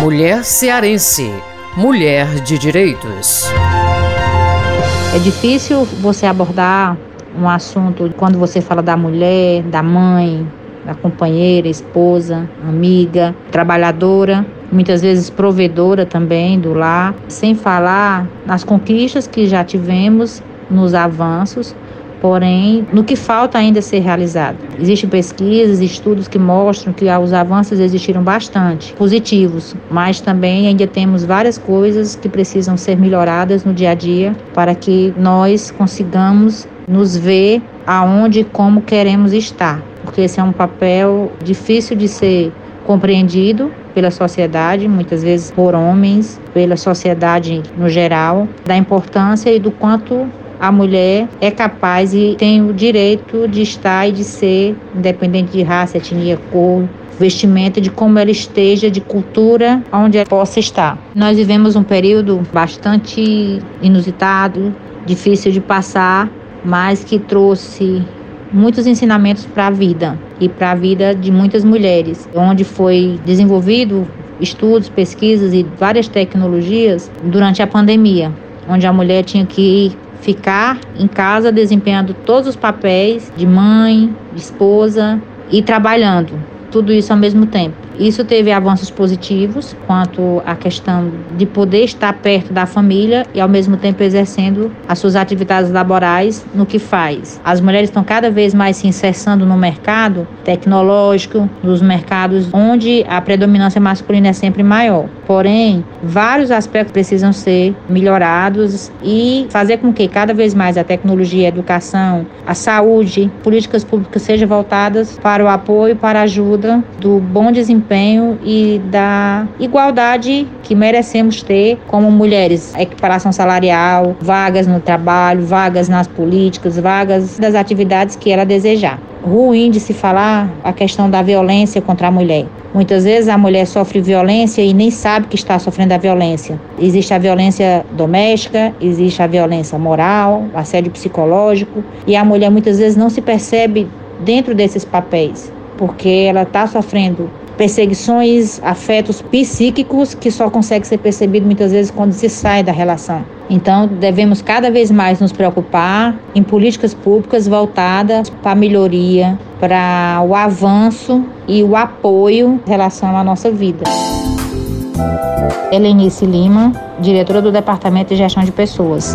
Mulher cearense, mulher de direitos. É difícil você abordar um assunto quando você fala da mulher, da mãe, da companheira, esposa, amiga, trabalhadora, muitas vezes provedora também do lar, sem falar nas conquistas que já tivemos, nos avanços, porém no que falta ainda ser realizado. Existem pesquisas, estudos que mostram que os avanços existiram bastante, positivos, mas também ainda temos várias coisas que precisam ser melhoradas no dia a dia para que nós consigamos nos ver aonde e como queremos estar, porque esse é um papel difícil de ser compreendido pela sociedade, muitas vezes por homens, pela sociedade no geral, da importância e do quanto a mulher é capaz e tem o direito de estar e de ser, independente de raça, etnia, cor, vestimenta, de como ela esteja, de cultura, onde ela possa estar. Nós vivemos um período bastante inusitado, difícil de passar, mas que trouxe muitos ensinamentos para a vida e para a vida de muitas mulheres, onde foi desenvolvido estudos, pesquisas e várias tecnologias durante a pandemia, onde a mulher tinha que ficar em casa desempenhando todos os papéis de mãe, de esposa e trabalhando, tudo isso ao mesmo tempo. Isso teve avanços positivos quanto à questão de poder estar perto da família e ao mesmo tempo exercendo as suas atividades laborais no que faz. As mulheres estão cada vez mais se inserçando no mercado tecnológico, nos mercados onde a predominância masculina é sempre maior. Porém, vários aspectos precisam ser melhorados e fazer com que cada vez mais a tecnologia, a educação, a saúde, políticas públicas sejam voltadas para o apoio, para a ajuda do bom desempenho desempenho e da igualdade que merecemos ter como mulheres. Equiparação salarial, vagas no trabalho, vagas nas políticas, vagas das atividades que ela desejar. Ruim de se falar a questão da violência contra a mulher. Muitas vezes a mulher sofre violência e nem sabe que está sofrendo a violência. Existe a violência doméstica, existe a violência moral, assédio psicológico, e a mulher muitas vezes não se percebe dentro desses papéis, porque ela está sofrendo perseguições, afetos psíquicos que só consegue ser percebido muitas vezes quando se sai da relação. Então, devemos cada vez mais nos preocupar em políticas públicas voltadas para a melhoria, para o avanço e o apoio em relação à nossa vida. Helenice Lima, diretora do Departamento de Gestão de Pessoas.